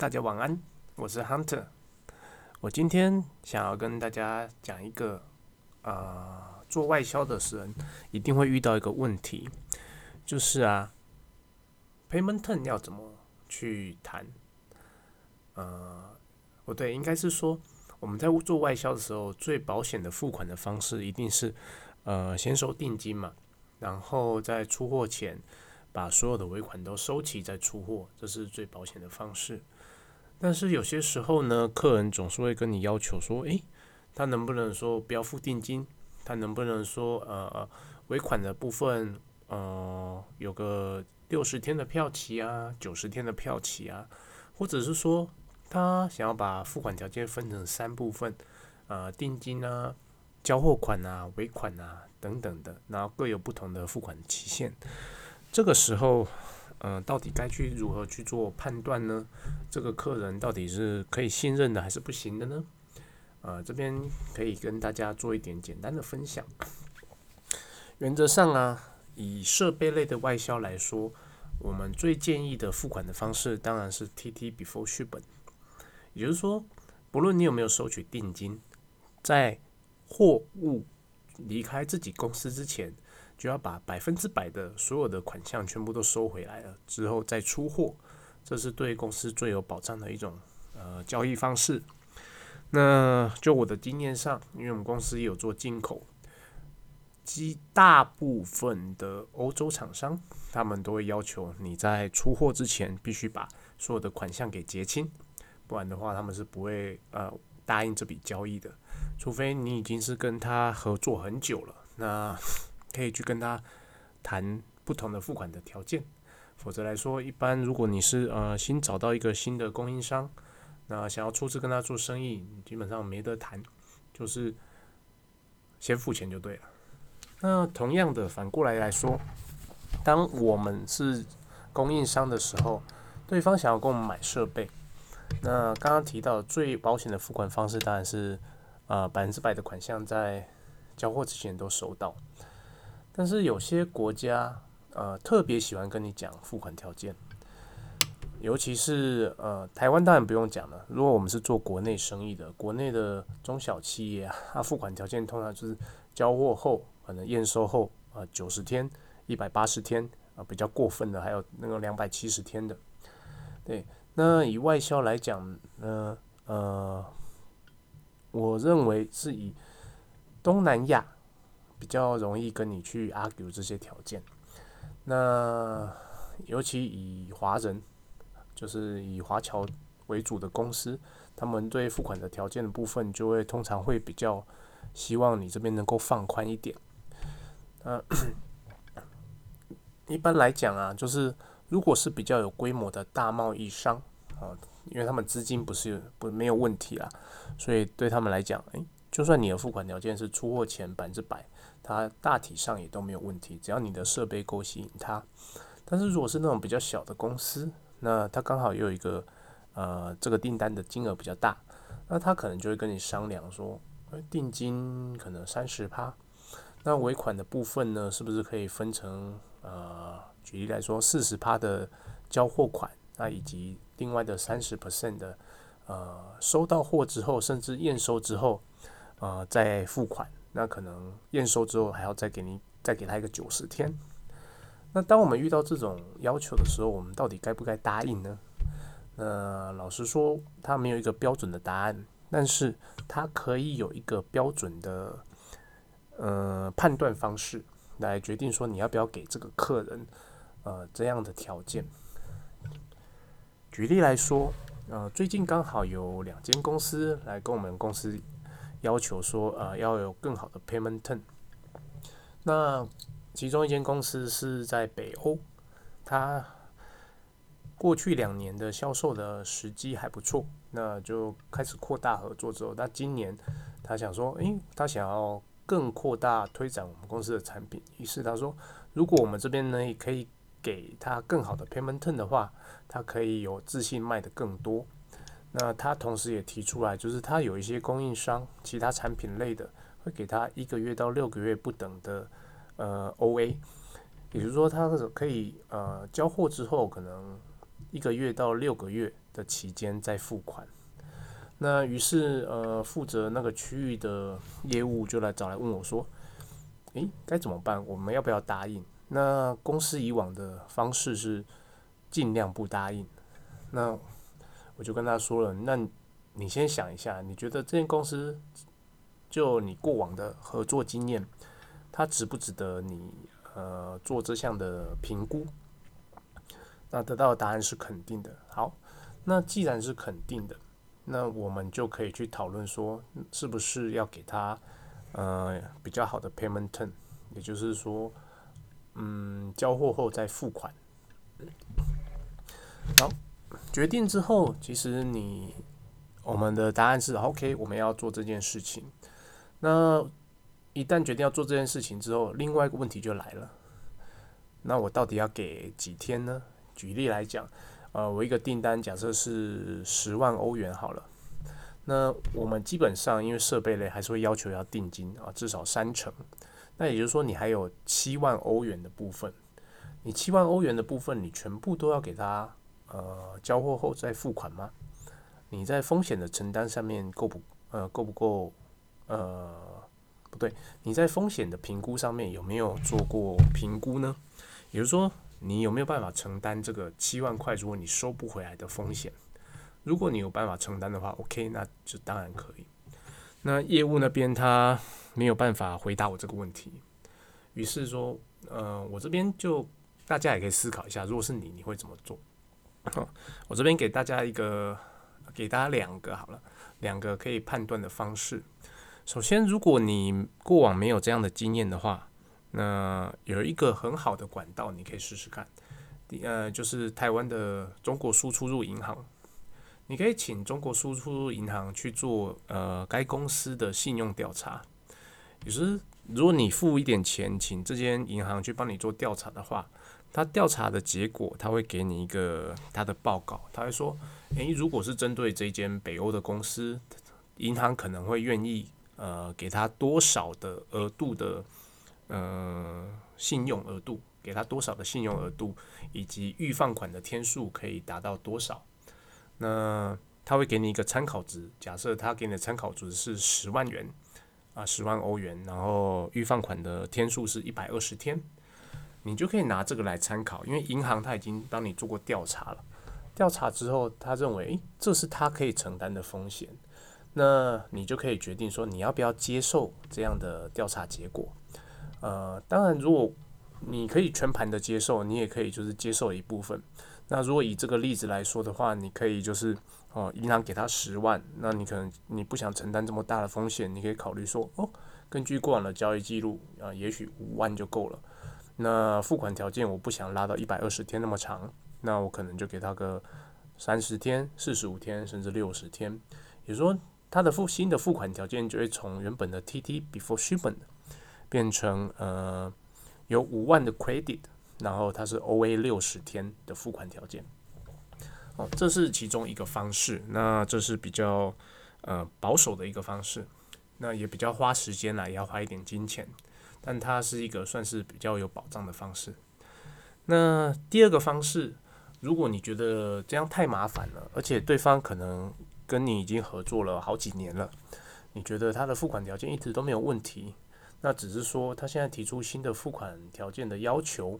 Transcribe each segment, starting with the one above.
大家晚安，我是 Hunter。我今天想要跟大家讲一个，呃，做外销的时人一定会遇到一个问题，就是啊，payment term 要怎么去谈？呃，不对，应该是说我们在做外销的时候，最保险的付款的方式一定是，呃，先收定金嘛，然后在出货前把所有的尾款都收齐再出货，这是最保险的方式。但是有些时候呢，客人总是会跟你要求说：“诶，他能不能说不要付定金？他能不能说呃尾款的部分呃有个六十天的票期啊，九十天的票期啊？或者是说他想要把付款条件分成三部分，呃定金啊、交货款啊、尾款啊等等的，然后各有不同的付款期限。这个时候。”嗯，到底该去如何去做判断呢？这个客人到底是可以信任的还是不行的呢？呃，这边可以跟大家做一点简单的分享。原则上啊，以设备类的外销来说，我们最建议的付款的方式当然是 TT before 续本，也就是说，不论你有没有收取定金，在货物离开自己公司之前。就要把百分之百的所有的款项全部都收回来了之后再出货，这是对公司最有保障的一种呃交易方式。那就我的经验上，因为我们公司有做进口，极大部分的欧洲厂商，他们都会要求你在出货之前必须把所有的款项给结清，不然的话他们是不会呃答应这笔交易的，除非你已经是跟他合作很久了，那。可以去跟他谈不同的付款的条件，否则来说，一般如果你是呃新找到一个新的供应商，那想要初次跟他做生意，基本上没得谈，就是先付钱就对了。那同样的反过来来说，当我们是供应商的时候，对方想要跟我们买设备，那刚刚提到最保险的付款方式当然是呃百分之百的款项在交货之前都收到。但是有些国家，呃，特别喜欢跟你讲付款条件，尤其是呃，台湾当然不用讲了。如果我们是做国内生意的，国内的中小企业啊，它付款条件通常就是交货后，可能验收后啊，九十天、一百八十天啊，比较过分的还有那个两百七十天的。对，那以外销来讲呢，呃，我认为是以东南亚。比较容易跟你去 argue 这些条件，那尤其以华人，就是以华侨为主的公司，他们对付款的条件的部分，就会通常会比较希望你这边能够放宽一点。那，一般来讲啊，就是如果是比较有规模的大贸易商啊，因为他们资金不是不没有问题啦，所以对他们来讲，诶，就算你的付款条件是出货前百分之百。它大体上也都没有问题，只要你的设备够吸引它。但是如果是那种比较小的公司，那它刚好又有一个呃这个订单的金额比较大，那他可能就会跟你商量说，定金可能三十趴，那尾款的部分呢，是不是可以分成呃举例来说四十趴的交货款，那以及另外的三十 percent 的呃收到货之后，甚至验收之后呃再付款。那可能验收之后还要再给你再给他一个九十天。那当我们遇到这种要求的时候，我们到底该不该答应呢？呃老实说，他没有一个标准的答案，但是他可以有一个标准的呃判断方式来决定说你要不要给这个客人呃这样的条件。举例来说，呃，最近刚好有两间公司来跟我们公司。要求说，呃，要有更好的 payment term。那其中一间公司是在北欧，它过去两年的销售的时机还不错，那就开始扩大合作之后，那今年他想说，诶，他想要更扩大推展我们公司的产品，于是他说，如果我们这边呢也可以给他更好的 payment term 的话，他可以有自信卖的更多。那他同时也提出来，就是他有一些供应商，其他产品类的会给他一个月到六个月不等的呃 O A，也就是说他可以呃交货之后可能一个月到六个月的的期间再付款。那于是呃，负责那个区域的业务就来找来问我说：“诶，该怎么办？我们要不要答应？”那公司以往的方式是尽量不答应。那我就跟他说了：“那你先想一下，你觉得这间公司就你过往的合作经验，它值不值得你呃做这项的评估？”那得到的答案是肯定的。好，那既然是肯定的。那我们就可以去讨论说，是不是要给他呃比较好的 payment term，也就是说，嗯，交货后再付款。好，决定之后，其实你我们的答案是 OK，我们要做这件事情。那一旦决定要做这件事情之后，另外一个问题就来了，那我到底要给几天呢？举例来讲。呃，我一个订单假设是十万欧元好了，那我们基本上因为设备类还是会要求要定金啊，至少三成。那也就是说，你还有七万欧元的部分，你七万欧元的部分，你全部都要给他呃交货后再付款吗？你在风险的承担上面够不呃够不够呃不对，你在风险的评估上面有没有做过评估呢？也就是说。你有没有办法承担这个七万块？如果你收不回来的风险，如果你有办法承担的话，OK，那就当然可以。那业务那边他没有办法回答我这个问题，于是说，呃，我这边就大家也可以思考一下，如果是你，你会怎么做？我这边给大家一个，给大家两个好了，两个可以判断的方式。首先，如果你过往没有这样的经验的话。那有一个很好的管道，你可以试试看。第呃，就是台湾的中国输出入银行，你可以请中国输出入银行去做呃该公司的信用调查。有时如果你付一点钱，请这间银行去帮你做调查的话，他调查的结果他会给你一个他的报告，他会说：诶，如果是针对这间北欧的公司，银行可能会愿意呃给他多少的额度的。呃，信用额度给他多少的信用额度，以及预放款的天数可以达到多少？那他会给你一个参考值。假设他给你的参考值是十万元啊，十万欧元，然后预放款的天数是一百二十天，你就可以拿这个来参考。因为银行他已经帮你做过调查了，调查之后他认为，诶，这是他可以承担的风险，那你就可以决定说你要不要接受这样的调查结果。呃，当然，如果你可以全盘的接受，你也可以就是接受一部分。那如果以这个例子来说的话，你可以就是哦，银行给他十万，那你可能你不想承担这么大的风险，你可以考虑说哦，根据过往的交易记录啊，也许五万就够了。那付款条件我不想拉到一百二十天那么长，那我可能就给他个三十天、四十五天，甚至六十天。也说，他的付新的付款条件就会从原本的 TT before shipment。变成呃有五万的 credit，然后它是 OA 六十天的付款条件，哦，这是其中一个方式。那这是比较呃保守的一个方式，那也比较花时间啦，也要花一点金钱，但它是一个算是比较有保障的方式。那第二个方式，如果你觉得这样太麻烦了，而且对方可能跟你已经合作了好几年了，你觉得他的付款条件一直都没有问题。那只是说，他现在提出新的付款条件的要求，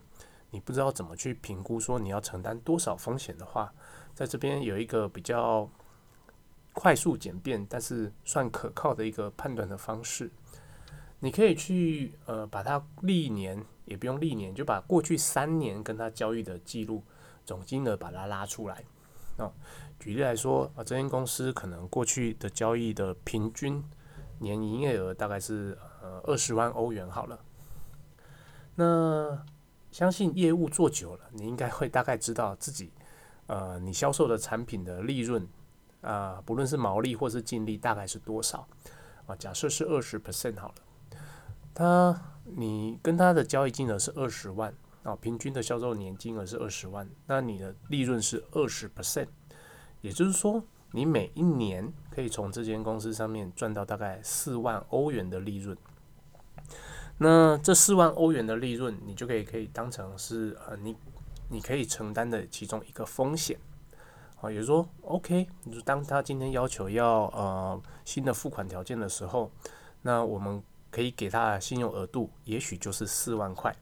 你不知道怎么去评估，说你要承担多少风险的话，在这边有一个比较快速简便，但是算可靠的一个判断的方式。你可以去呃，把它历年也不用历年，就把过去三年跟他交易的记录总金额把它拉出来。那举例来说，啊，这间公司可能过去的交易的平均年营业额大概是。呃，二十万欧元好了。那相信业务做久了，你应该会大概知道自己，呃，你销售的产品的利润啊，不论是毛利或是净利，大概是多少啊？假设是二十 percent 好了。他，你跟他的交易金额是二十万啊，平均的销售年金额是二十万，那你的利润是二十 percent，也就是说。你每一年可以从这间公司上面赚到大概四万欧元的利润，那这四万欧元的利润，你就可以可以当成是呃你你可以承担的其中一个风险啊，也就是说，OK，就当他今天要求要呃新的付款条件的时候，那我们可以给他的信用额度也许就是四万块。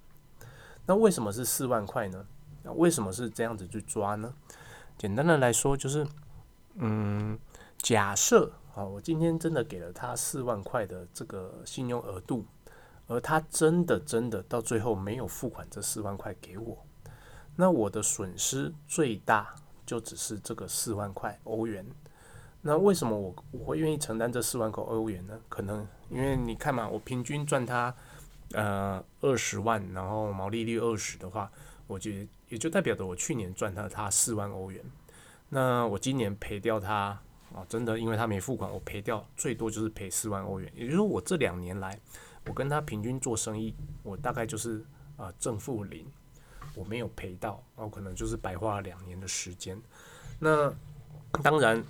那为什么是四万块呢？那为什么是这样子去抓呢？简单的来说，就是嗯，假设啊，我今天真的给了他四万块的这个信用额度，而他真的真的到最后没有付款这四万块给我，那我的损失最大。就只是这个四万块欧元，那为什么我我会愿意承担这四万块欧元呢？可能因为你看嘛，我平均赚它呃二十万，然后毛利率二十的话，我就也就代表着我去年赚了它四万欧元，那我今年赔掉它啊，真的因为他没付款，我赔掉最多就是赔四万欧元，也就是说我这两年来我跟他平均做生意，我大概就是啊正负零。我没有赔到，我可能就是白花了两年的时间。那当然，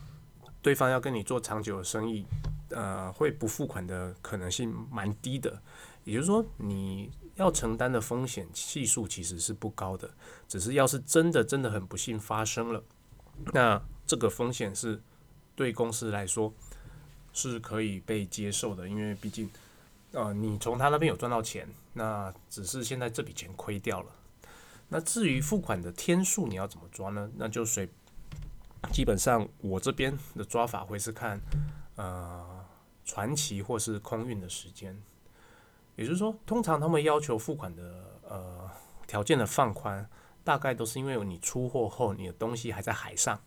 对方要跟你做长久的生意，呃，会不付款的可能性蛮低的。也就是说，你要承担的风险系数其实是不高的。只是要是真的真的很不幸发生了，那这个风险是对公司来说是可以被接受的，因为毕竟，呃，你从他那边有赚到钱，那只是现在这笔钱亏掉了。那至于付款的天数，你要怎么抓呢？那就随基本上我这边的抓法会是看呃传奇或是空运的时间，也就是说，通常他们要求付款的呃条件的放宽，大概都是因为你出货后你的东西还在海上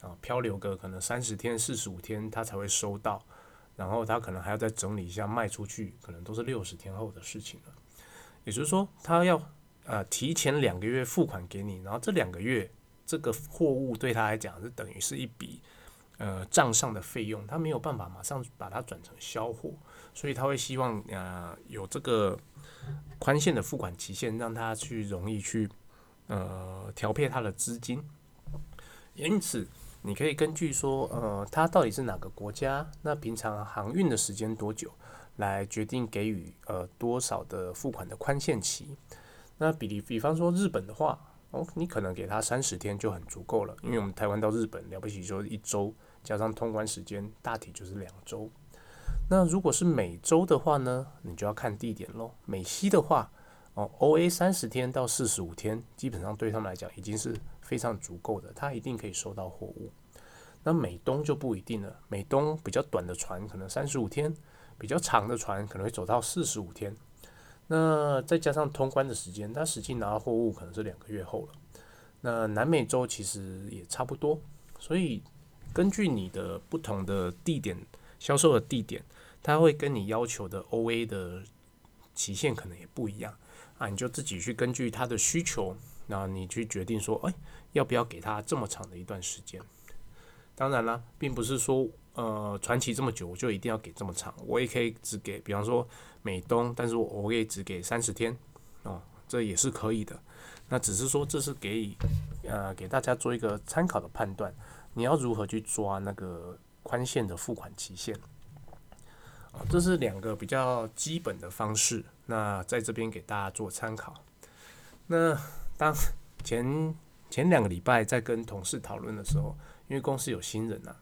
啊漂流个可能三十天、四十五天，他才会收到，然后他可能还要再整理一下卖出去，可能都是六十天后的事情了。也就是说，他要。呃，提前两个月付款给你，然后这两个月这个货物对他来讲是等于是一笔呃账上的费用，他没有办法马上把它转成销货，所以他会希望呃有这个宽限的付款期限，让他去容易去呃调配他的资金。因此，你可以根据说呃他到底是哪个国家，那平常航运的时间多久，来决定给予呃多少的付款的宽限期。那比比方说日本的话，哦，你可能给他三十天就很足够了，因为我们台湾到日本了不起就一周，加上通关时间，大体就是两周。那如果是美洲的话呢，你就要看地点喽。美西的话，哦，O A 三十天到四十五天，基本上对他们来讲已经是非常足够的，他一定可以收到货物。那美东就不一定了，美东比较短的船可能三十五天，比较长的船可能会走到四十五天。那再加上通关的时间，他实际拿到货物可能是两个月后了。那南美洲其实也差不多，所以根据你的不同的地点销售的地点，他会跟你要求的 OA 的期限可能也不一样啊。你就自己去根据他的需求，那你去决定说，哎，要不要给他这么长的一段时间？当然了，并不是说。呃，传奇这么久，我就一定要给这么长，我也可以只给，比方说美东，但是我我可以只给三十天，哦，这也是可以的。那只是说这是给呃给大家做一个参考的判断，你要如何去抓那个宽限的付款期限？啊，这是两个比较基本的方式，那在这边给大家做参考。那当前前两个礼拜在跟同事讨论的时候，因为公司有新人呐。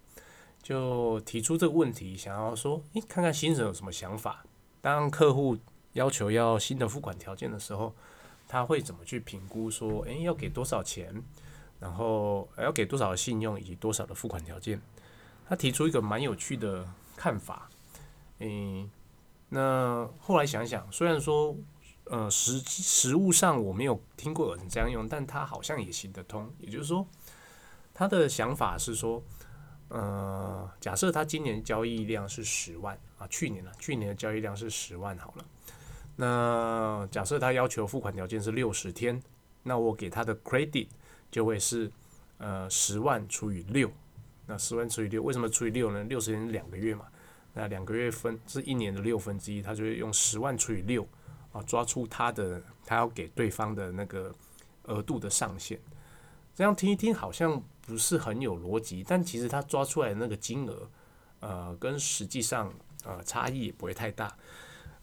就提出这个问题，想要说，诶，看看新人有什么想法。当客户要求要新的付款条件的时候，他会怎么去评估？说，诶，要给多少钱，然后要给多少信用以及多少的付款条件？他提出一个蛮有趣的看法。诶，那后来想想，虽然说，呃，实实物上我没有听过有人这样用，但他好像也行得通。也就是说，他的想法是说。呃，假设他今年交易量是十万啊，去年呢，去年的交易量是十万好了。那假设他要求付款条件是六十天，那我给他的 credit 就会是呃十万除以六。那十万除以六，为什么除以六呢？六十天两个月嘛，那两个月分是一年的六分之一，他就会用十万除以六啊，抓出他的他要给对方的那个额度的上限。这样听一听好像不是很有逻辑，但其实他抓出来的那个金额，呃，跟实际上呃差异也不会太大。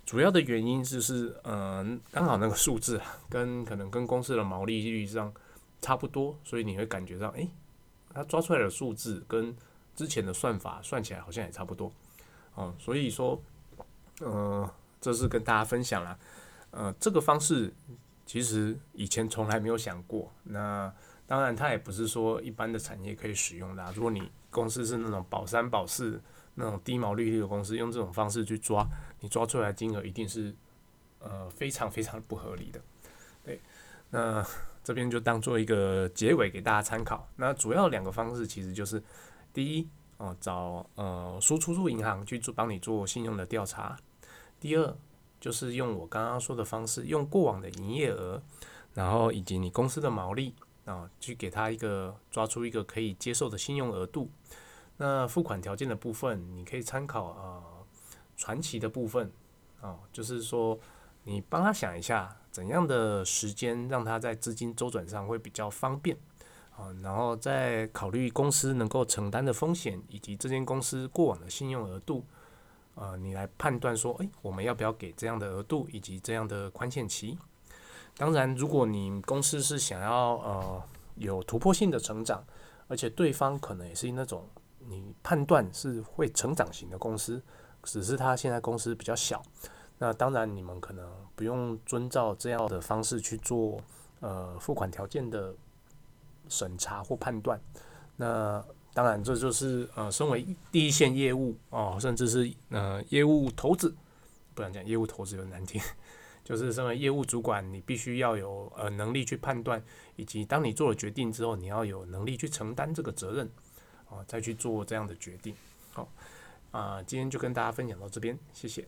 主要的原因就是，嗯，刚好那个数字跟可能跟公司的毛利率上差不多，所以你会感觉到，哎，他抓出来的数字跟之前的算法算起来好像也差不多，哦，所以说，呃，这是跟大家分享了，呃，这个方式其实以前从来没有想过。那当然，它也不是说一般的产业可以使用的。如果你公司是那种保三保四那种低毛利率的公司，用这种方式去抓，你抓出来金额一定是呃非常非常不合理的。对，那这边就当做一个结尾给大家参考。那主要两个方式其实就是。第一，哦，找呃输出入银行去做帮你做信用的调查。第二，就是用我刚刚说的方式，用过往的营业额，然后以及你公司的毛利啊，去给他一个抓出一个可以接受的信用额度。那付款条件的部分，你可以参考呃传奇的部分啊，就是说你帮他想一下，怎样的时间让他在资金周转上会比较方便。啊，然后再考虑公司能够承担的风险，以及这间公司过往的信用额度，呃，你来判断说，诶，我们要不要给这样的额度以及这样的宽限期？当然，如果你公司是想要呃有突破性的成长，而且对方可能也是那种你判断是会成长型的公司，只是他现在公司比较小，那当然你们可能不用遵照这样的方式去做呃付款条件的。审查或判断，那当然这就是呃，身为第一线业务哦，甚至是呃业务投资，不能讲业务投资有点难听，就是身为业务主管，你必须要有呃能力去判断，以及当你做了决定之后，你要有能力去承担这个责任，啊，再去做这样的决定。好，啊，今天就跟大家分享到这边，谢谢。